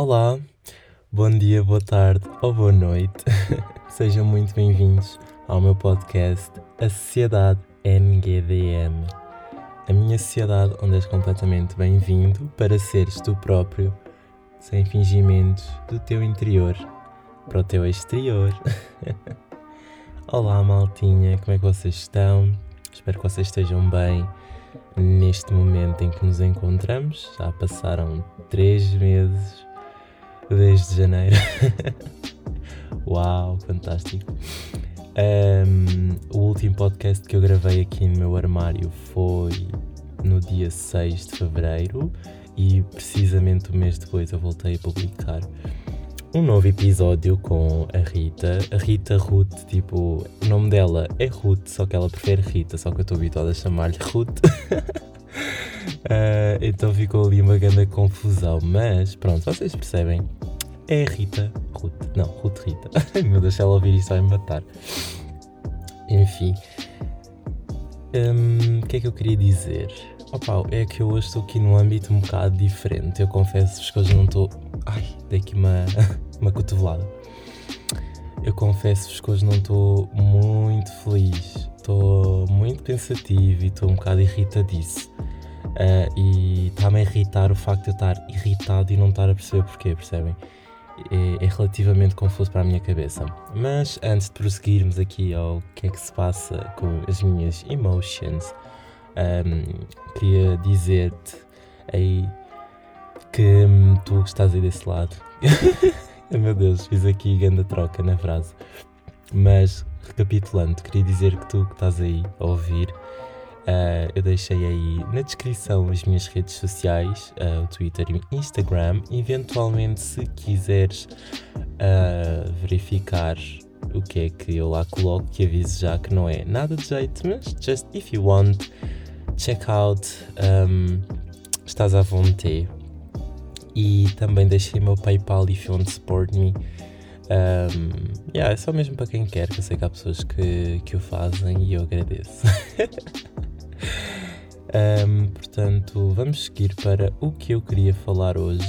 Olá, bom dia, boa tarde ou boa noite. Sejam muito bem-vindos ao meu podcast A Sociedade NGDM. A minha sociedade onde és completamente bem-vindo para seres tu próprio, sem fingimentos, do teu interior para o teu exterior. Olá, maltinha, como é que vocês estão? Espero que vocês estejam bem neste momento em que nos encontramos. Já passaram três meses desde janeiro. Uau, fantástico. Um, o último podcast que eu gravei aqui no meu armário foi no dia 6 de fevereiro e precisamente um mês depois eu voltei a publicar um novo episódio com a Rita. A Rita Ruth, tipo, o nome dela é Ruth, só que ela prefere Rita, só que eu estou habituado a chamar-lhe Ruth. uh, então ficou ali uma grande confusão, mas pronto, vocês percebem. É Rita Ruth. Não, Ruth Rita. Meu Deus, se ela ouvir isso vai me matar. Enfim. Hum, o um, que é que eu queria dizer? Opa, é que eu hoje estou aqui num âmbito um bocado diferente. Eu confesso-vos que hoje não estou. Ai, dei aqui uma, uma cotovelada. Eu confesso-vos que hoje não estou muito feliz. Estou muito pensativo e estou um bocado irritadiço. Uh, e está-me a irritar o facto de eu estar irritado e não estar a perceber porquê, percebem? É, é, relativamente confuso para a minha cabeça. Mas antes de prosseguirmos aqui ao que é que se passa com as minhas emotions, um, queria dizer-te aí que hum, tu estás aí desse lado. Meu Deus, fiz aqui grande troca na frase. Mas recapitulando, queria dizer que tu que estás aí a ouvir, uh, eu deixei aí na descrição as minhas redes sociais, uh, o Twitter e o Instagram. Eventualmente, se quiseres uh, verificar o que é que eu lá coloco, que aviso já que não é nada de jeito, mas just if you want, check out, um, estás à vontade. E também deixei meu PayPal if you want to support me. Um, yeah, é só mesmo para quem quer, que eu sei que há pessoas que, que o fazem e eu agradeço. um, portanto, vamos seguir para o que eu queria falar hoje.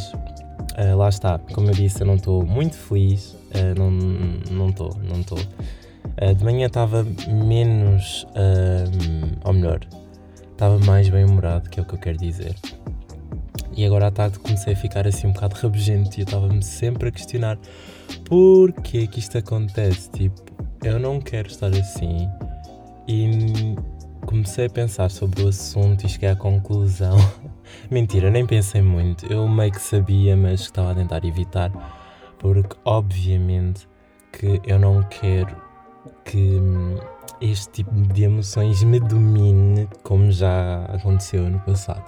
Uh, lá está, como eu disse, eu não estou muito feliz. Uh, não estou, não estou. Uh, de manhã estava menos. ou melhor, estava mais bem-humorado, que é o que eu quero dizer. E agora à tarde comecei a ficar assim um bocado rabugento e eu estava-me sempre a questionar porquê que isto acontece. Tipo, eu não quero estar assim. E comecei a pensar sobre o assunto e cheguei à conclusão. Mentira, nem pensei muito. Eu meio que sabia, mas estava a tentar evitar. Porque, obviamente, que eu não quero que este tipo de emoções me domine como já aconteceu no passado.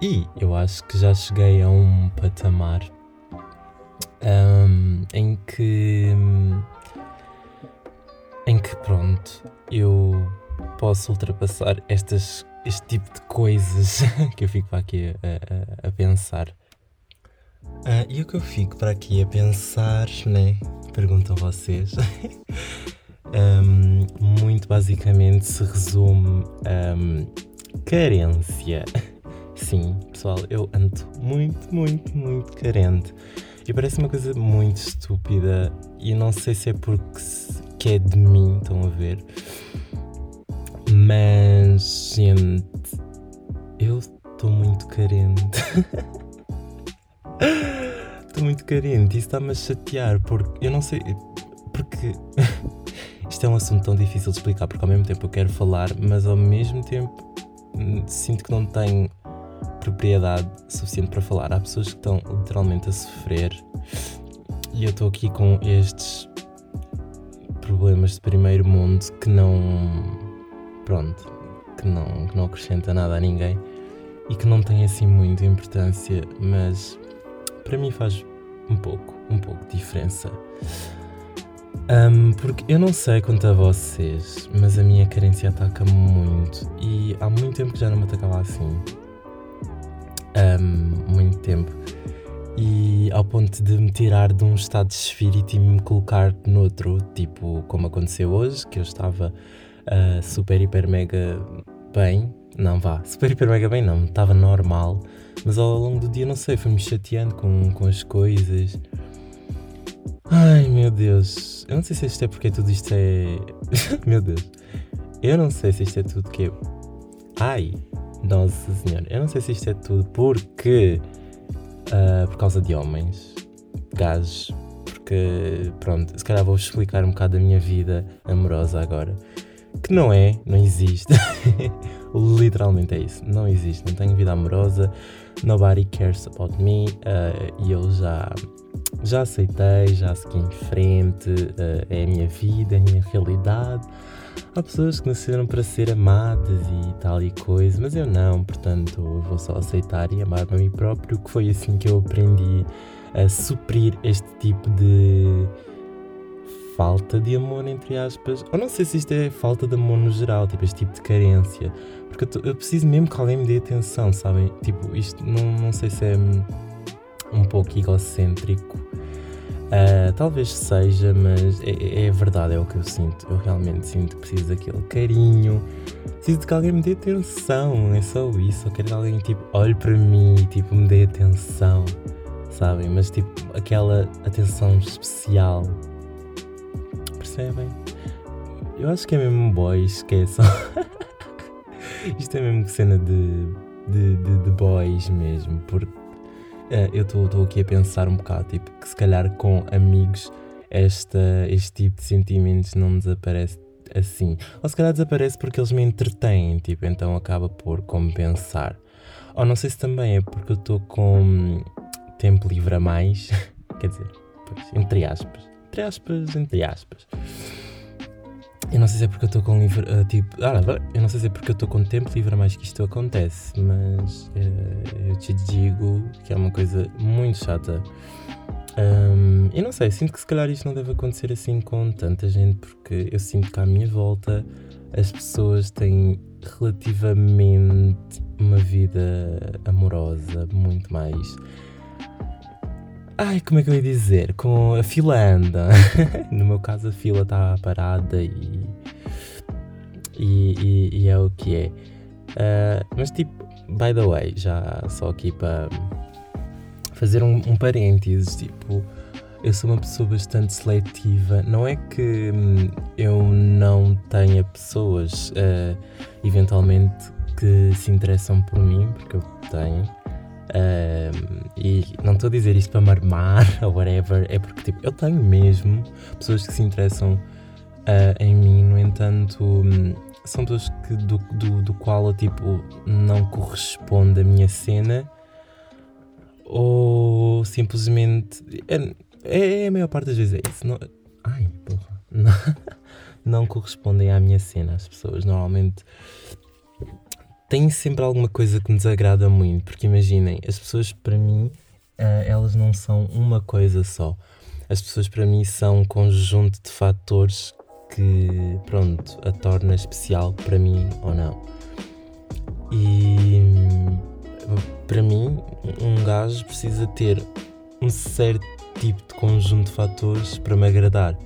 E eu acho que já cheguei a um patamar um, em que em que pronto eu posso ultrapassar estas, este tipo de coisas que eu fico para aqui a, a, a pensar. Uh, e o que eu fico para aqui a pensar, né? Perguntam vocês. um, muito basicamente se resume um, carência. Sim, pessoal, eu ando muito, muito, muito carente. E parece uma coisa muito estúpida. E não sei se é porque que é de mim, estão a ver. Mas, gente, eu estou muito carente. Estou muito carente. Isso está-me a chatear porque eu não sei. Porque isto é um assunto tão difícil de explicar, porque ao mesmo tempo eu quero falar, mas ao mesmo tempo hum, sinto que não tenho propriedade suficiente para falar. Há pessoas que estão literalmente a sofrer e eu estou aqui com estes problemas de primeiro mundo que não. Pronto, que não, que não acrescenta nada a ninguém e que não tem assim muita importância, mas para mim faz um pouco, um pouco de diferença. Um, porque eu não sei quanto a vocês, mas a minha carência ataca-me muito e há muito tempo que já não me atacava assim. Um, muito tempo. E ao ponto de me tirar de um estado de espírito e me colocar noutro, tipo como aconteceu hoje, que eu estava uh, super, hiper, mega bem. Não vá, super, hiper, mega bem, não, estava normal Mas ao longo do dia, não sei, foi-me chateando com, com as coisas. Ai meu Deus, eu não sei se isto é porque tudo isto é. meu Deus, eu não sei se isto é tudo que. Ai, nossa senhora, eu não sei se isto é tudo porque. Uh, por causa de homens, gajos, porque pronto, se calhar vou explicar um bocado da minha vida amorosa agora. Que não é, não existe. Literalmente é isso, não existe, não tenho vida amorosa, nobody cares about me. Uh, e eu já já aceitei, já segui em frente, uh, é a minha vida, é a minha realidade. Há pessoas que nasceram para ser amadas e tal e coisa, mas eu não, portanto eu vou só aceitar e amar-me a mim próprio, que foi assim que eu aprendi a suprir este tipo de falta de amor, entre aspas. Ou não sei se isto é falta de amor no geral, tipo este tipo de carência. Porque eu, tô, eu preciso mesmo que alguém me dê atenção, sabem? Tipo, isto não, não sei se é um pouco egocêntrico. Uh, talvez seja, mas é, é, verdade, é o que eu sinto. Eu realmente sinto que preciso daquele carinho, preciso de que alguém me dê atenção, é só isso. Eu quero que alguém tipo, olhe para mim e tipo, me dê atenção, sabem? Mas tipo, aquela atenção especial. Percebem? Eu acho que é mesmo boys, esqueçam. Isto é mesmo cena de, de, de, de boys mesmo, porque uh, eu estou aqui a pensar um bocado, tipo, que se calhar com amigos esta, este tipo de sentimentos não desaparece assim. Ou se calhar desaparece porque eles me entretêm, tipo, então acaba por compensar. Ou não sei se também é porque eu estou com tempo livre a mais, quer dizer, pois, entre aspas, entre aspas, entre aspas. Eu não sei se é porque eu estou com livre. Uh, tipo. Ah, eu não sei se é porque eu estou com tempo livre mais que isto acontece, mas uh, eu te digo que é uma coisa muito chata. Um, eu não sei, sinto que se calhar isto não deve acontecer assim com tanta gente, porque eu sinto que à minha volta as pessoas têm relativamente uma vida amorosa muito mais Ai, como é que eu ia dizer? Com a fila anda. no meu caso, a fila está parada e, e, e, e, é o que é. Uh, mas, tipo, by the way, já só aqui para fazer um, um parênteses, tipo, eu sou uma pessoa bastante seletiva. Não é que hum, eu não tenha pessoas, uh, eventualmente, que se interessam por mim, porque eu tenho e não estou a dizer isto para marmar ou whatever, é porque tipo, eu tenho mesmo pessoas que se interessam uh, em mim, no entanto, um, são pessoas que, do, do, do qual eu tipo, não corresponde a minha cena ou simplesmente. É, é, é, a maior parte das vezes é isso. Não, ai, porra. Não, não correspondem à minha cena as pessoas. Normalmente tem sempre alguma coisa que me desagrada muito, porque imaginem, as pessoas para mim, uh, elas não são uma coisa só. As pessoas para mim são um conjunto de fatores que, pronto, a torna especial para mim ou não. E para mim, um gajo precisa ter um certo tipo de conjunto de fatores para me agradar.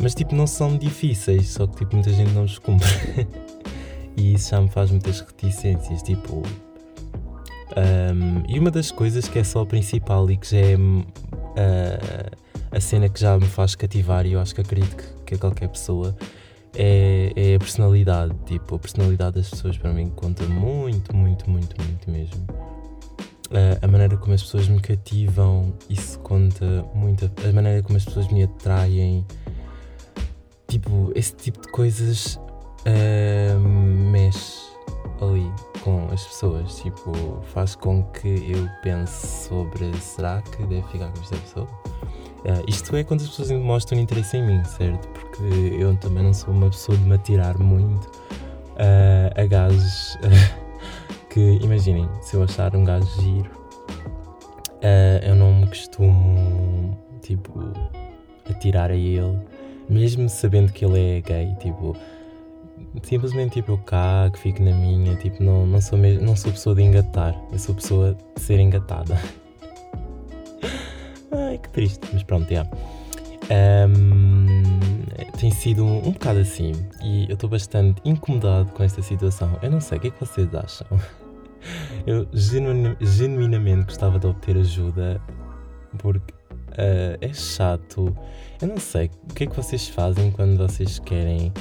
Mas tipo, não são difíceis, só que tipo, muita gente não os cumpre. e isso já me faz muitas reticências, tipo. Um, e uma das coisas que é só a principal e que já é uh, a cena que já me faz cativar, e eu acho que acredito que, que qualquer pessoa, é, é, a personalidade. Tipo, a personalidade das pessoas para mim conta muito, muito, muito, muito mesmo. Uh, a maneira como as pessoas me cativam, isso conta muito. A maneira como as pessoas me atraem. Tipo, esse tipo de coisas uh, mexe ali com as pessoas, tipo, faz com que eu pense sobre será que devo ficar com esta pessoa? Uh, isto é quando as pessoas mostram interesse em mim, certo? Porque eu também não sou uma pessoa de me atirar muito uh, a gajos que, imaginem, se eu achar um gajo giro, uh, eu não me costumo, tipo, atirar a ele, mesmo sabendo que ele é gay, tipo simplesmente tipo eu cago, fico na minha, tipo, não, não, sou mesmo, não sou pessoa de engatar, eu sou pessoa de ser engatada. Ai, que triste, mas pronto, já. Um, tem sido um, um bocado assim e eu estou bastante incomodado com esta situação. Eu não sei, o que é que vocês acham? eu genuinamente gostava de obter ajuda porque uh, é chato. Eu não sei o que é que vocês fazem quando vocês querem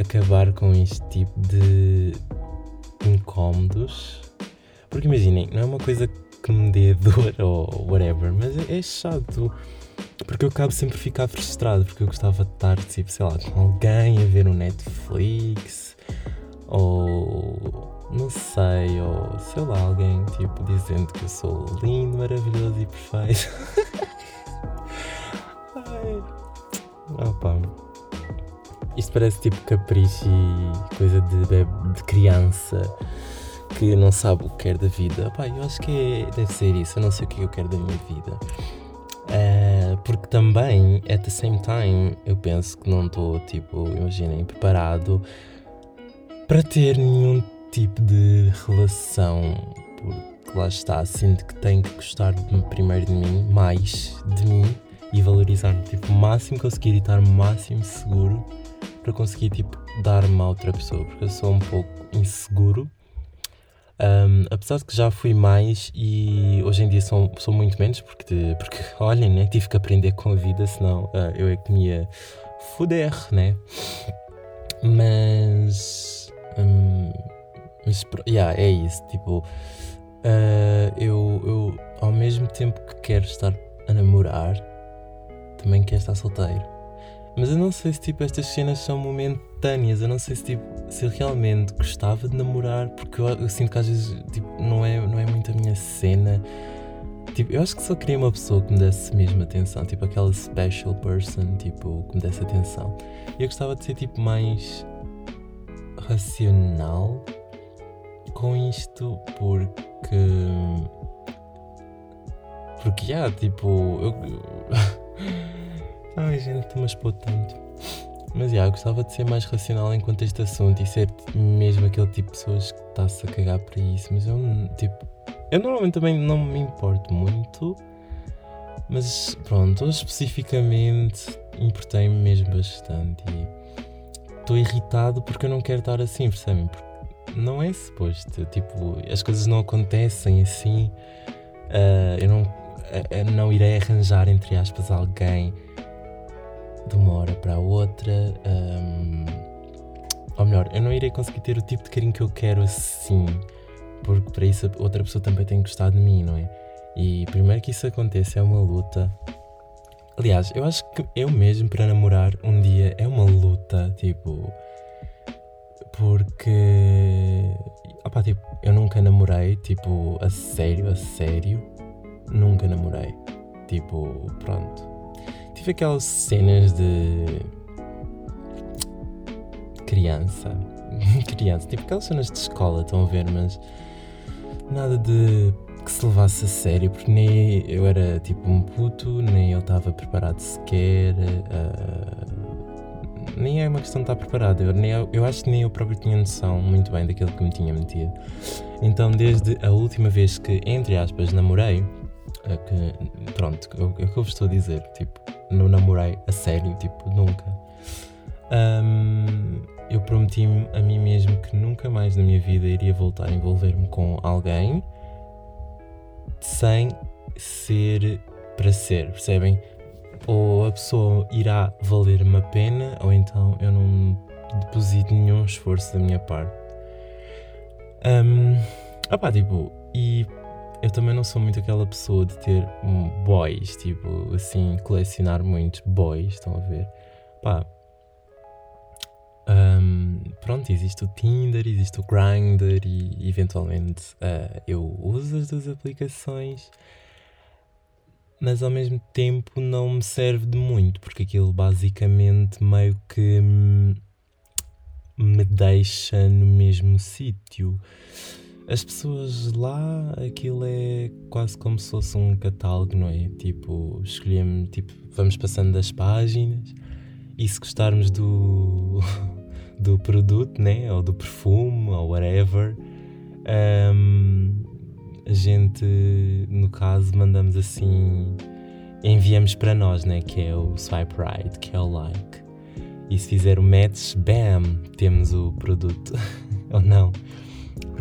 acabar com este tipo de incómodos. Porque imaginem, não é uma coisa que me dê dor ou whatever, mas é, chato. Porque eu acabo sempre a ficar frustrado, porque eu gostava de estar, tipo, sei lá, com alguém a ver um Netflix, ou não sei, ou sei lá, alguém tipo dizendo que eu sou lindo, maravilhoso e perfeito. Ai. Opa. Isto parece tipo capricho e coisa de, de criança que não sabe o que quer da vida. Pá, eu acho que é, deve ser isso. Eu não sei o que eu quero da minha vida. Uh, porque também, at the same time, eu penso que não estou, tipo, imaginem, preparado para ter nenhum tipo de relação. Porque lá está, sinto que tenho que gostar primeiro de mim, mais de mim e valorizar-me, tipo, o máximo conseguir e estar o máximo seguro para conseguir, tipo, dar-me a outra pessoa. Porque eu sou um pouco inseguro um, apesar de que já fui mais e hoje em dia sou, sou muito menos, porque, porque olhem, né? Tive que aprender com a vida, senão uh, eu é que me ia foder, né? Mas. Um, mas yeah, é isso. Tipo, uh, eu, eu ao mesmo tempo que quero estar a namorar, também quero estar solteiro. Mas eu não sei se tipo estas cenas são momentâneas, eu não sei se tipo se eu realmente gostava de namorar, porque eu, eu, sinto que às vezes tipo, não, é, não é muito a minha cena. Tipo, eu acho que só queria uma pessoa que me desse mesmo atenção, tipo aquela special person, tipo, que me desse atenção. E eu gostava de ser tipo mais racional com isto porque porque já, yeah, tipo, eu Ai gente, a expor tanto. Mas já, gostava de ser mais racional enquanto este assunto e ser mesmo aquele tipo de pessoas que está-se a cagar para isso. Mas eu, tipo, eu normalmente também não me importo muito. Mas pronto, hoje especificamente importei-me mesmo bastante. E estou irritado porque eu não quero estar assim, percebem? Porque não é suposto. Tipo, as coisas não acontecem assim. Uh, eu não, uh, não irei arranjar, entre aspas, alguém de uma hora para a outra. Um, ou melhor, eu não irei conseguir ter o tipo de carinho que eu quero assim, porque para isso outra pessoa também tem que gostar de mim, não é? E primeiro que isso aconteça é uma luta. Aliás, eu acho que eu mesmo para namorar um dia é uma luta, tipo. Porque. Opa, tipo, eu nunca namorei, tipo, a sério, a sério. Nunca namorei. Tipo, pronto tive aquelas cenas de criança. criança, tipo aquelas cenas de escola, estão a ver, mas nada de que se levasse a sério, porque nem eu era tipo um puto, nem eu estava preparado sequer. Uh, nem é uma questão de estar preparado, eu, nem, eu acho que nem eu próprio tinha noção muito bem daquilo que me tinha metido. Então, desde a última vez que, entre aspas, namorei, uh, que, pronto, é o que eu vos estou a dizer, tipo, não namorei a sério, tipo, nunca. Um, eu prometi-me a mim mesmo que nunca mais na minha vida iria voltar a envolver-me com alguém sem ser para ser, percebem? Ou a pessoa irá valer-me a pena, ou então eu não deposito nenhum esforço da minha parte. Um, opá, tipo, e eu também não sou muito aquela pessoa de ter boys, tipo, assim, colecionar muitos boys, estão a ver? Pá. Um, pronto, existe o Tinder, existe o Grindr e eventualmente uh, eu uso as duas aplicações, mas ao mesmo tempo não me serve de muito, porque aquilo basicamente meio que me deixa no mesmo sítio as pessoas lá, aquilo é quase como se fosse um catálogo, não é? Tipo, escolhemos, tipo, vamos passando das páginas e se gostarmos do, do produto, né? Ou do perfume, ou whatever, um, a gente, no caso, mandamos assim, enviamos para nós, né? Que é o swipe right, que é o like. E se fizer o match, bam, temos o produto. ou não.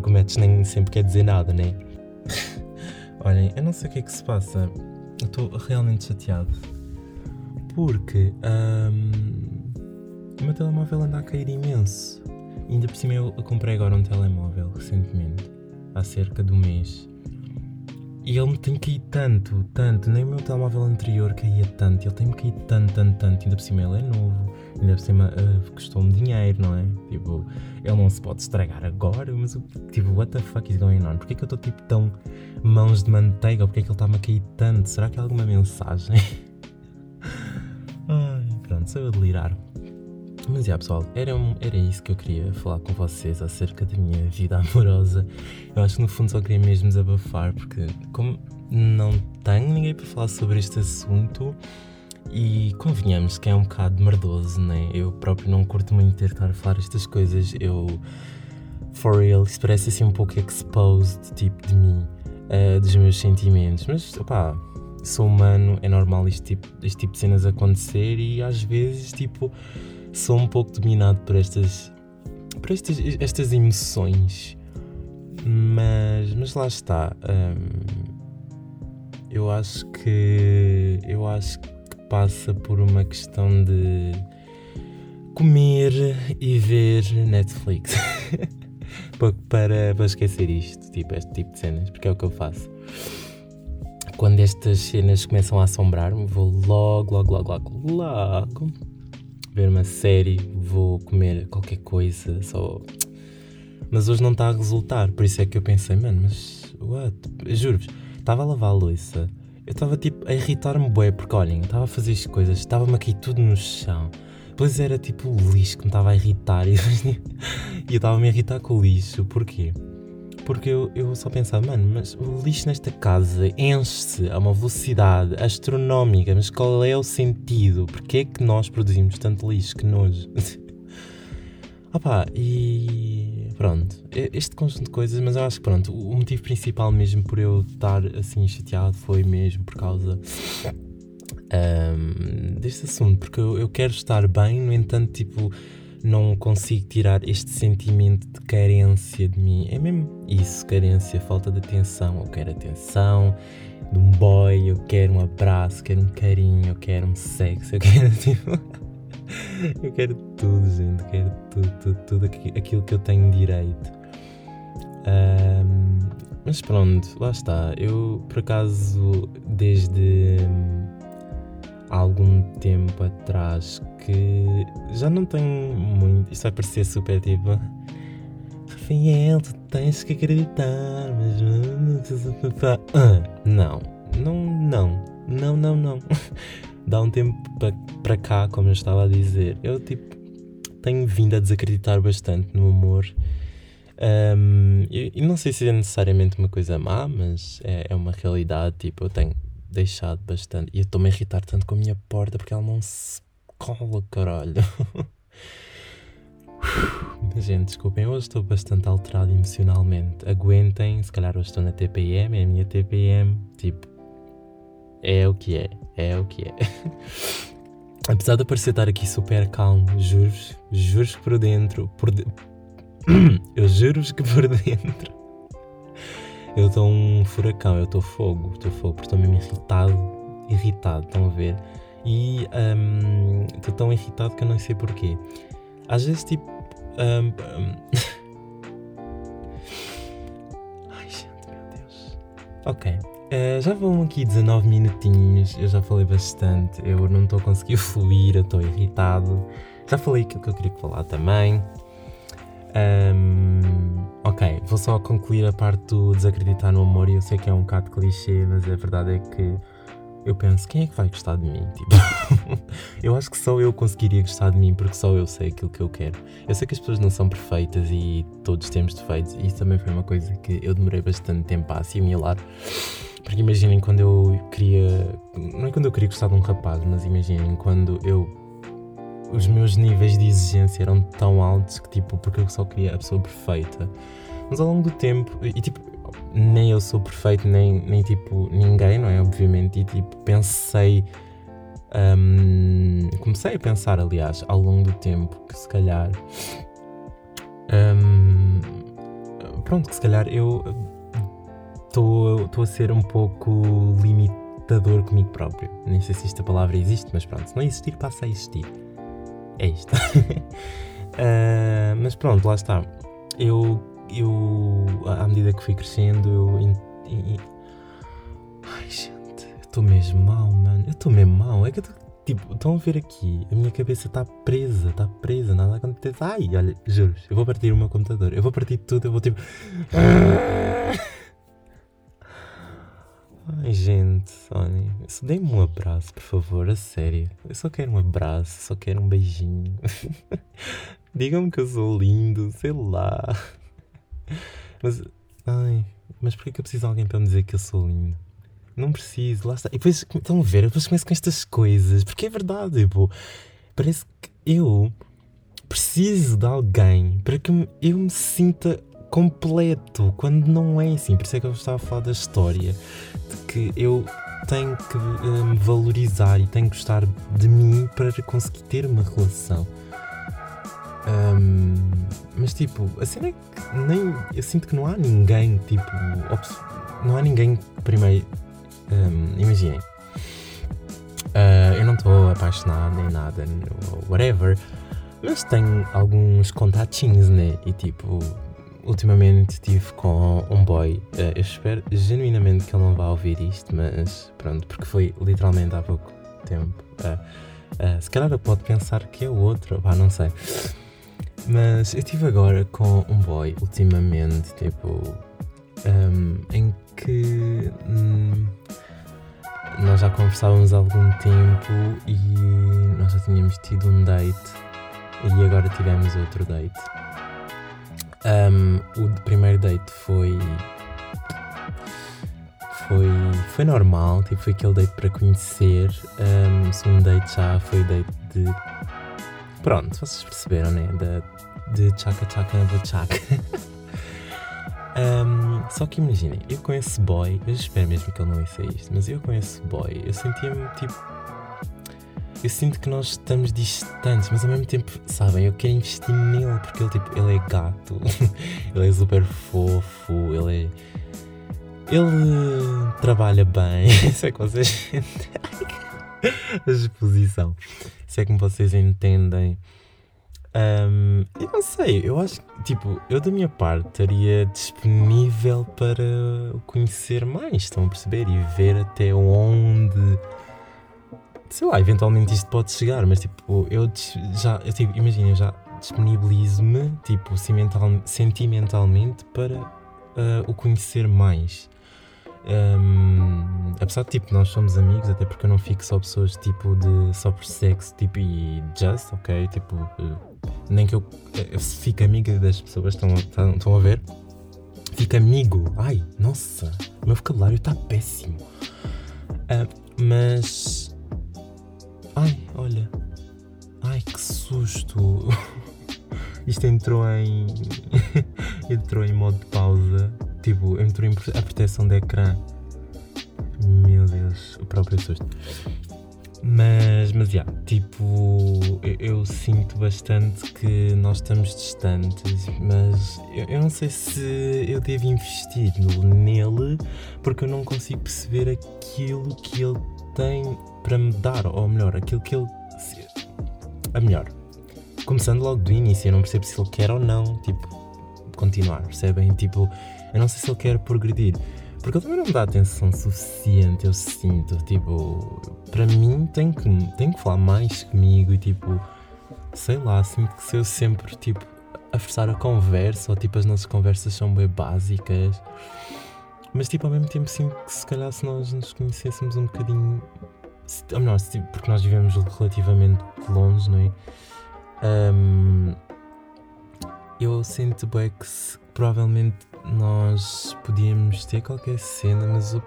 Match nem sempre quer dizer nada, né? Olhem, eu não sei o que é que se passa. Eu estou realmente chateado. Porque um, o meu telemóvel anda a cair imenso. E ainda por cima eu comprei agora um telemóvel recentemente, há cerca de um mês. E ele me tem caído tanto, tanto. Nem o meu telemóvel anterior caía tanto. Ele tem-me caído tanto, tanto, tanto. Ainda por cima ele é novo. Ainda por cima uh, custou-me dinheiro, não é? Tipo, ele não se pode estragar agora. Mas, tipo, what the fuck is going on? Porquê que eu estou tipo tão mãos de manteiga? Porquê que ele está-me a cair tanto? Será que há alguma mensagem? Ai, pronto, sou eu a delirar. Mas é, pessoal, era, era isso que eu queria falar com vocês acerca da minha vida amorosa. Eu acho que no fundo só queria mesmo desabafar, porque como não tenho ninguém para falar sobre este assunto, e convenhamos que é um bocado merdoso, né? Eu próprio não curto muito ter estar a falar estas coisas. Eu, for real, isso parece assim um pouco exposed, tipo, de mim, uh, dos meus sentimentos. Mas, opá, sou humano, é normal este tipo, este tipo de cenas acontecer e às vezes, tipo sou um pouco dominado por estas, por estas, estas emoções. Mas, mas lá está. Hum, eu acho que eu acho que passa por uma questão de comer e ver Netflix para, para esquecer isto, tipo, este tipo de cenas, porque é o que eu faço. Quando estas cenas começam a assombrar-me, vou logo, logo, logo, logo, logo ver uma série, vou comer qualquer coisa, só. Mas hoje não está a resultar, por isso é que eu pensei, mano, mas what? Juro-vos, estava a lavar a louça, eu estava tipo a irritar-me bué, porque olhem, estava a fazer as coisas, estava-me a cair tudo no chão. Depois era tipo o lixo que me estava a irritar e, e eu estava-me a irritar com o lixo, porquê? Porque eu, eu só pensava, mano, mas o lixo nesta casa enche-se a uma velocidade astronómica, mas qual é o sentido? Porquê é que nós produzimos tanto lixo? Que nojo. Opá, e pronto, este conjunto de coisas, mas eu acho que pronto, o motivo principal mesmo por eu estar assim chateado foi mesmo por causa um, deste assunto, porque eu, eu quero estar bem, no entanto, tipo, não consigo tirar este sentimento de carência de mim. É mesmo isso, carência, falta de atenção. Eu quero atenção de um boy, eu quero um abraço, quero um carinho, eu quero um sexo, eu quero tipo. eu quero tudo, gente, eu quero tudo, tudo, tudo aquilo que eu tenho direito. Um, mas pronto, lá está. Eu, por acaso, desde há algum tempo atrás que já não tenho muito. Isto vai parecer super tipo. Rafael, tu tens que acreditar, mas. Não, não, não, não, não, não. Dá um tempo para cá, como eu estava a dizer. Eu, tipo, tenho vindo a desacreditar bastante no amor. Um, e, não sei se é necessariamente uma coisa má, mas é, é uma realidade. Tipo, eu tenho deixado bastante. E eu estou-me a irritar tanto com a minha porta porque ela não se cola, caralho. Gente, desculpem, hoje estou bastante alterado emocionalmente. Aguentem, se calhar hoje estou na TPM, é a minha TPM. Tipo, é o que é, é o que é. Apesar de parecer estar aqui super calmo, juro-vos, juro-vos que por dentro, por de... eu juro-vos que por dentro eu estou um furacão, eu estou fogo, estou fogo, porque estou mesmo irritado, irritado, estão a ver? E estou um, tão irritado que eu não sei porquê. Às vezes, tipo. Um, um... Ai, gente, meu Deus. Ok. Uh, já vão aqui 19 minutinhos, eu já falei bastante, eu não estou a conseguir fluir, eu estou irritado. Já falei aquilo que eu queria falar também. Um, ok, vou só concluir a parte do desacreditar no amor. E eu sei que é um bocado clichê, mas a verdade é que eu penso: quem é que vai gostar de mim? Tipo, eu acho que só eu conseguiria gostar de mim porque só eu sei aquilo que eu quero. Eu sei que as pessoas não são perfeitas e todos temos defeitos, e isso também foi uma coisa que eu demorei bastante tempo a assimilar. Porque imaginem quando eu queria. Não é quando eu queria gostar de um rapaz, mas imaginem quando eu os meus níveis de exigência eram tão altos que, tipo, porque eu só queria a pessoa perfeita. Mas ao longo do tempo, e tipo, nem eu sou perfeito, nem, nem tipo, ninguém, não é? Obviamente, e tipo, pensei. Um, comecei a pensar, aliás, ao longo do tempo, que se calhar. Um, pronto, que se calhar eu estou a ser um pouco limitador comigo próprio. Nem sei se esta palavra existe, mas pronto, se não existir, passa a existir. É isto. uh, mas pronto, lá está. Eu, eu, à medida que fui crescendo, eu. In, in, ai, gente, eu estou mesmo mal, mano. Eu estou mesmo mal. É que eu tô, Tipo, estão a ver aqui, a minha cabeça está presa, está presa, nada acontece. Ai, olha, juro eu vou partir o meu computador, eu vou partir tudo, eu vou tipo. Ai, gente, olhem, dê-me um abraço, por favor, a sério. Eu só quero um abraço, só quero um beijinho. Digam-me que eu sou lindo, sei lá. Mas, ai, mas por que eu preciso de alguém para me dizer que eu sou lindo? Não preciso, lá está. E depois, estão a ver, depois começo com estas coisas, porque é verdade, tipo, parece que eu preciso de alguém para que eu me sinta completo, quando não é assim. Por isso é que eu estava a falar da história, de que eu tenho que eh, me valorizar e tenho que gostar de mim para conseguir ter uma relação. Um, mas tipo, a cena é que nem. Eu sinto que não há ninguém, tipo. Não há ninguém, primeiro, um, imaginem, uh, eu não estou apaixonado nem nada, whatever, mas tenho alguns contatinhos, né? E tipo, ultimamente estive com um boy. Uh, eu espero genuinamente que ele não vá ouvir isto, mas pronto, porque foi literalmente há pouco tempo. Uh, se calhar ele pode pensar que é o outro, pá, não sei. Mas eu estive agora com um boy ultimamente, tipo, um, em que hum, nós já conversávamos há algum tempo e nós já tínhamos tido um date e agora tivemos outro date. Um, o primeiro date foi. Foi, foi normal, tipo, foi aquele date para conhecer. Um, o segundo date já foi date de. Pronto, vocês perceberam, né? De, de Chaka Chaka Chaka. Um, só que imaginem, eu conheço boy, eu espero mesmo que ele não ouça isto, mas eu conheço boy, eu sentia-me tipo. Eu sinto que nós estamos distantes, mas ao mesmo tempo, sabem, eu quero investir nele porque ele, tipo, ele é gato, ele é super fofo, ele é. Ele trabalha bem, isso é que vocês. A exposição. Isso é como vocês entendem. Um, eu não sei, eu acho que, tipo, eu da minha parte estaria disponível para o conhecer mais, estão a perceber? E ver até onde, sei lá, eventualmente isto pode chegar, mas tipo, eu já, eu, tipo, imagina, eu já disponibilizo-me, tipo, sentimentalmente para uh, o conhecer mais. Um, apesar de tipo, nós somos amigos, até porque eu não fico só pessoas tipo de só por sexo tipo, e just, ok? Tipo, uh, nem que eu, eu fique amiga das pessoas, estão, estão, estão a ver? Fico amigo, ai, nossa, o meu vocabulário está péssimo. Uh, mas, ai, olha, ai que susto. Isto entrou em. entrou em modo de pausa Tipo, entrou em a proteção de ecrã. Meu Deus, o próprio susto. Mas, mas, já, yeah, tipo, eu, eu, sinto bastante que nós estamos distantes, mas eu, eu, não sei se eu devo investir nele, porque eu não consigo perceber aquilo que ele tem para me dar, ou melhor, aquilo que ele. A melhor. Começando logo do início, eu não percebo se ele quer ou não, tipo, continuar, percebem? Tipo, eu não sei se ele quer progredir. Porque ele também não me dá atenção suficiente, eu sinto. Tipo, para mim tem que, tem que falar mais comigo e tipo, sei lá, sinto que se eu sempre, tipo, a forçar a conversa, ou tipo, as nossas conversas são bem básicas. Mas tipo, ao mesmo tempo sinto que se calhar se nós nos conhecêssemos um bocadinho. Ou melhor, porque nós vivemos relativamente longe, não é? Um, eu sinto bem que provavelmente nós podíamos ter qualquer cena, mas eu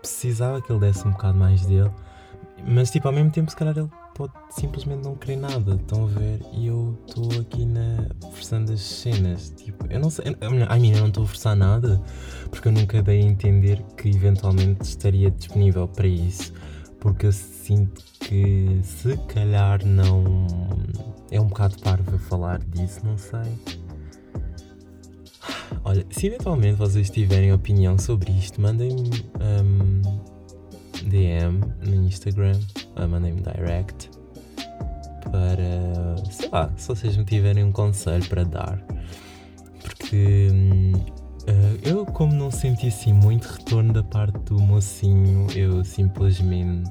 precisava que ele desse um bocado mais dele. Mas tipo, ao mesmo tempo se calhar ele pode simplesmente não querer nada, estão a ver? E eu estou aqui na forçando as cenas. Tipo, eu não sei. A mim eu não estou a forçar nada, porque eu nunca dei a entender que eventualmente estaria disponível para isso. Porque eu sinto que se calhar não. É um bocado parvo falar disso, não sei. olha, se eventualmente vocês tiverem opinião sobre isto, mandem-me um, DM no Instagram, mandem-me direct para, sei lá, se vocês me tiverem um conselho para dar. Porque uh, eu, como não senti assim muito retorno da parte do mocinho, eu simplesmente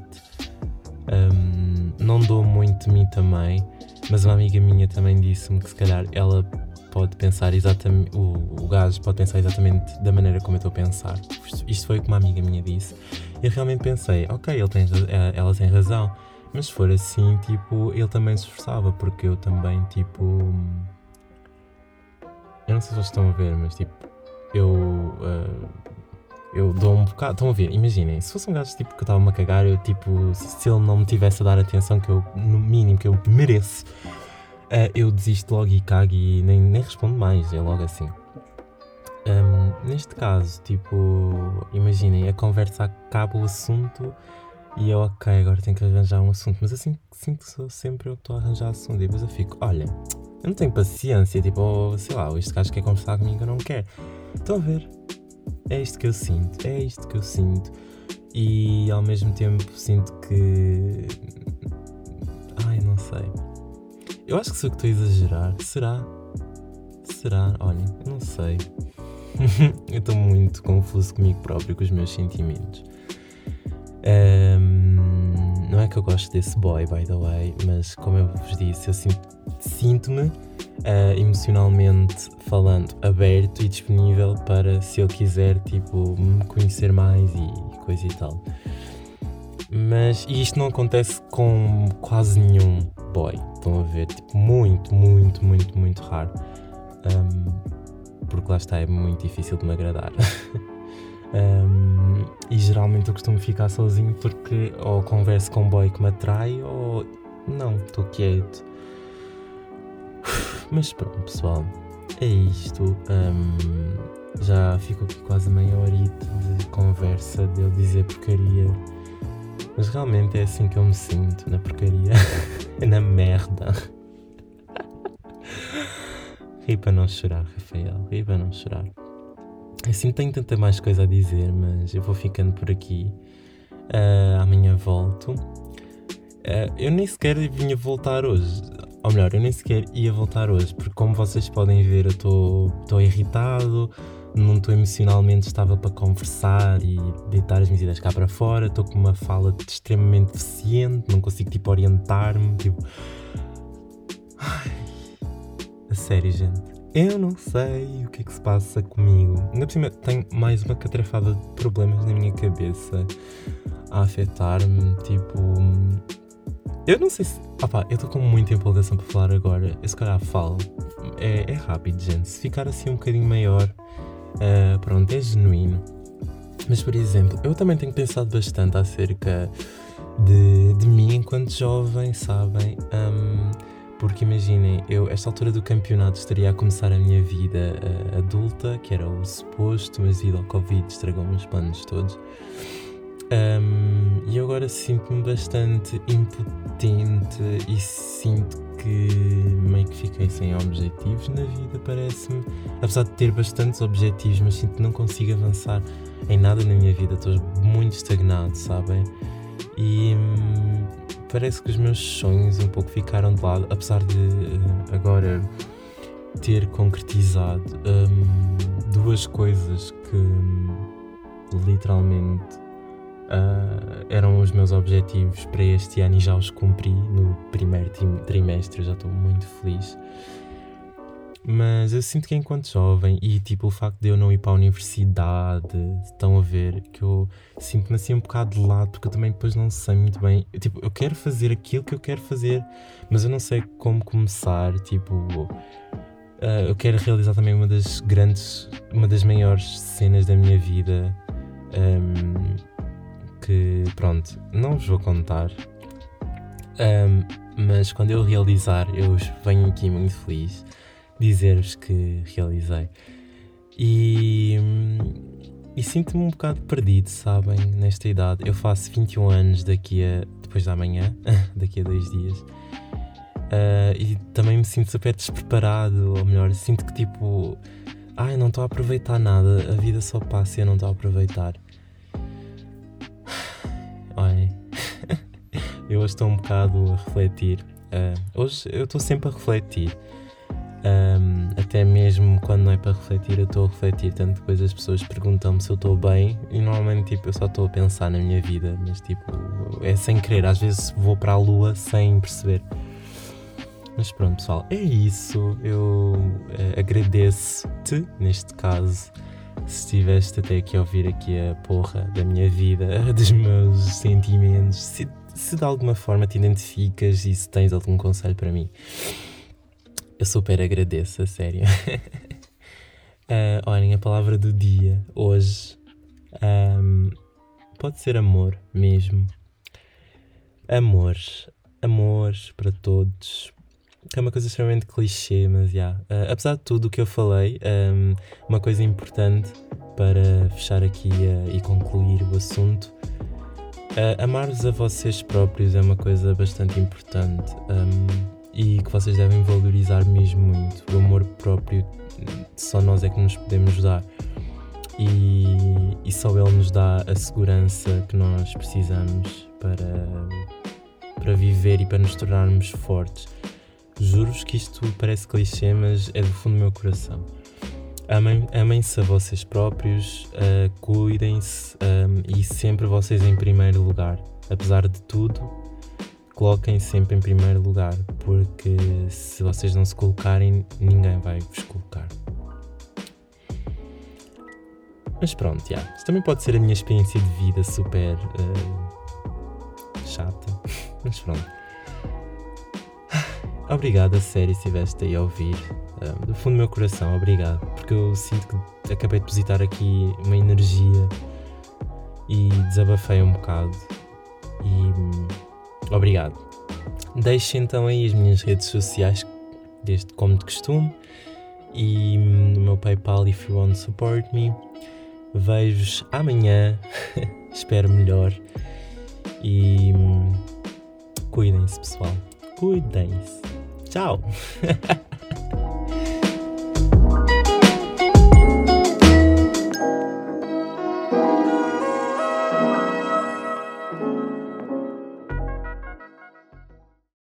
um, não dou muito de mim também. Mas uma amiga minha também disse-me que se calhar ela pode pensar exatamente, o, o gajo pode pensar exatamente da maneira como eu estou a pensar. Isto foi o que uma amiga minha disse. E eu realmente pensei, ok, ele tem, eh, ela tem razão. Mas se for assim, tipo, ele também se esforçava, porque eu também, tipo. Eu não sei se vocês estão a ver, mas tipo, eu. Uh, eu dou um bocado. Estão a ver? Imaginem, se fosse um gajo tipo que eu estava-me a cagar, eu tipo, se ele não me tivesse a dar a atenção que eu, no mínimo, que eu mereço, uh, eu desisto logo e cago e nem, nem respondo mais, é logo assim. Um, neste caso, tipo, imaginem, a conversa acaba o assunto e eu, ok, agora tenho que arranjar um assunto, mas assim sinto que sou sempre eu estou a arranjar assunto. E depois eu fico, olha, eu não tenho paciência, tipo, oh, sei lá, este gajo quer conversar comigo, eu não quero. Estão a ver? É isto que eu sinto, é isto que eu sinto. E ao mesmo tempo sinto que. Ai, não sei. Eu acho que sou que estou a exagerar. Será? Será? Olha, eu não sei. eu estou muito confuso comigo próprio, com os meus sentimentos. Um, não é que eu gosto desse boy, by the way, mas como eu vos disse, eu sinto-me uh, emocionalmente falando aberto e disponível para se eu quiser, tipo, me conhecer mais e coisa e tal. Mas e isto não acontece com quase nenhum boy, estão a ver? Tipo, muito, muito, muito, muito raro. Um, porque lá está, é muito difícil de me agradar. Um, e geralmente eu costumo ficar sozinho porque ou converso com um boy que me atrai ou não, estou quieto. Mas pronto, pessoal, é isto. Um, já fico aqui quase meia horita de conversa de eu dizer porcaria. Mas realmente é assim que eu me sinto, na porcaria. na merda. Ri para não chorar, Rafael. Ri para não chorar. Assim tenho tanta mais coisa a dizer, mas eu vou ficando por aqui. Uh, amanhã volto. Uh, eu nem sequer vinha voltar hoje. Ou melhor, eu nem sequer ia voltar hoje, porque como vocês podem ver, eu estou irritado, não estou emocionalmente estável para conversar e deitar as minhas ideias cá para fora. Estou com uma fala extremamente deficiente, não consigo tipo orientar-me. Tipo. Ai. A sério, gente. Eu não sei o que é que se passa comigo. Ainda por cima, tenho mais uma catrafada de problemas na minha cabeça a afetar-me. Tipo. Eu não sei se. Opá, eu estou com muita empolgação para falar agora. Eu se calhar falo. É, é rápido, gente. Se ficar assim um bocadinho maior, uh, pronto, é genuíno. Mas, por exemplo, eu também tenho pensado bastante acerca de, de mim enquanto jovem, sabem? Um, porque imaginem, eu, esta altura do campeonato, estaria a começar a minha vida uh, adulta, que era o suposto, mas devido ao Covid estragou-me os planos todos. Um, agora sinto-me bastante impotente e sinto que meio que fiquei sem objetivos na vida, parece-me. Apesar de ter bastantes objetivos, mas sinto que não consigo avançar em nada na minha vida, estou muito estagnado, sabem? E. Hum, parece que os meus sonhos um pouco ficaram de lado, apesar de uh, agora ter concretizado um, duas coisas que literalmente uh, eram os meus objetivos para este ano e já os cumpri no primeiro trimestre, já estou muito feliz. Mas eu sinto que enquanto jovem e tipo o facto de eu não ir para a universidade, estão a ver que eu sinto-me assim um bocado de lado porque eu também depois não sei muito bem. Eu, tipo, eu quero fazer aquilo que eu quero fazer, mas eu não sei como começar. Tipo, uh, eu quero realizar também uma das grandes, uma das maiores cenas da minha vida. Um, que pronto, não vos vou contar. Um, mas quando eu realizar, eu venho aqui muito feliz dizer-vos que realizei. E, e sinto-me um bocado perdido, sabem, nesta idade. Eu faço 21 anos daqui a. depois da manhã, daqui a dois dias. Uh, e também me sinto super despreparado, ou melhor, sinto que tipo. ai, não estou a aproveitar nada, a vida só passa e eu não estou a aproveitar. Eu hoje estou um bocado a refletir. Uh, hoje eu estou sempre a refletir. Um, até mesmo quando não é para refletir, eu estou a refletir. Tanto depois as pessoas perguntam-me se eu estou bem e normalmente tipo, eu só estou a pensar na minha vida, mas tipo, é sem querer. Às vezes vou para a lua sem perceber. Mas pronto, pessoal, é isso. Eu uh, agradeço-te, neste caso, se estiveste até aqui a ouvir aqui a porra da minha vida, dos meus sentimentos, se, de alguma forma te identificas e se tens algum conselho para mim. Eu super agradeço, a sério. uh, olhem, a palavra do dia hoje um, pode ser amor mesmo. Amor. Amor para todos. É uma coisa extremamente clichê, mas já. Yeah. Uh, apesar de tudo o que eu falei, um, uma coisa importante para fechar aqui uh, e concluir o assunto. Uh, Amar-vos a vocês próprios é uma coisa bastante importante. Um, e que vocês devem valorizar mesmo muito. O amor próprio, só nós é que nos podemos dar. E, e só Ele nos dá a segurança que nós precisamos para, para viver e para nos tornarmos fortes. Juro-vos que isto parece clichê, mas é do fundo do meu coração. Amem-se amem a vocês próprios, uh, cuidem-se um, e sempre vocês em primeiro lugar. Apesar de tudo, coloquem sempre em primeiro lugar, porque se vocês não se colocarem, ninguém vai vos colocar. Mas pronto, já. Yeah. Isto também pode ser a minha experiência de vida super uh, chata. Mas pronto. Obrigado a sério se estiveste aí a ouvir. Uh, do fundo do meu coração, obrigado. Porque eu sinto que acabei de depositar aqui uma energia e desabafei um bocado. E Obrigado. Deixe então aí as minhas redes sociais, desde como de costume, e no meu PayPal if you want to support me. Vejo-vos amanhã, espero melhor. E hum, cuidem-se, pessoal. Cuidem-se. Ciao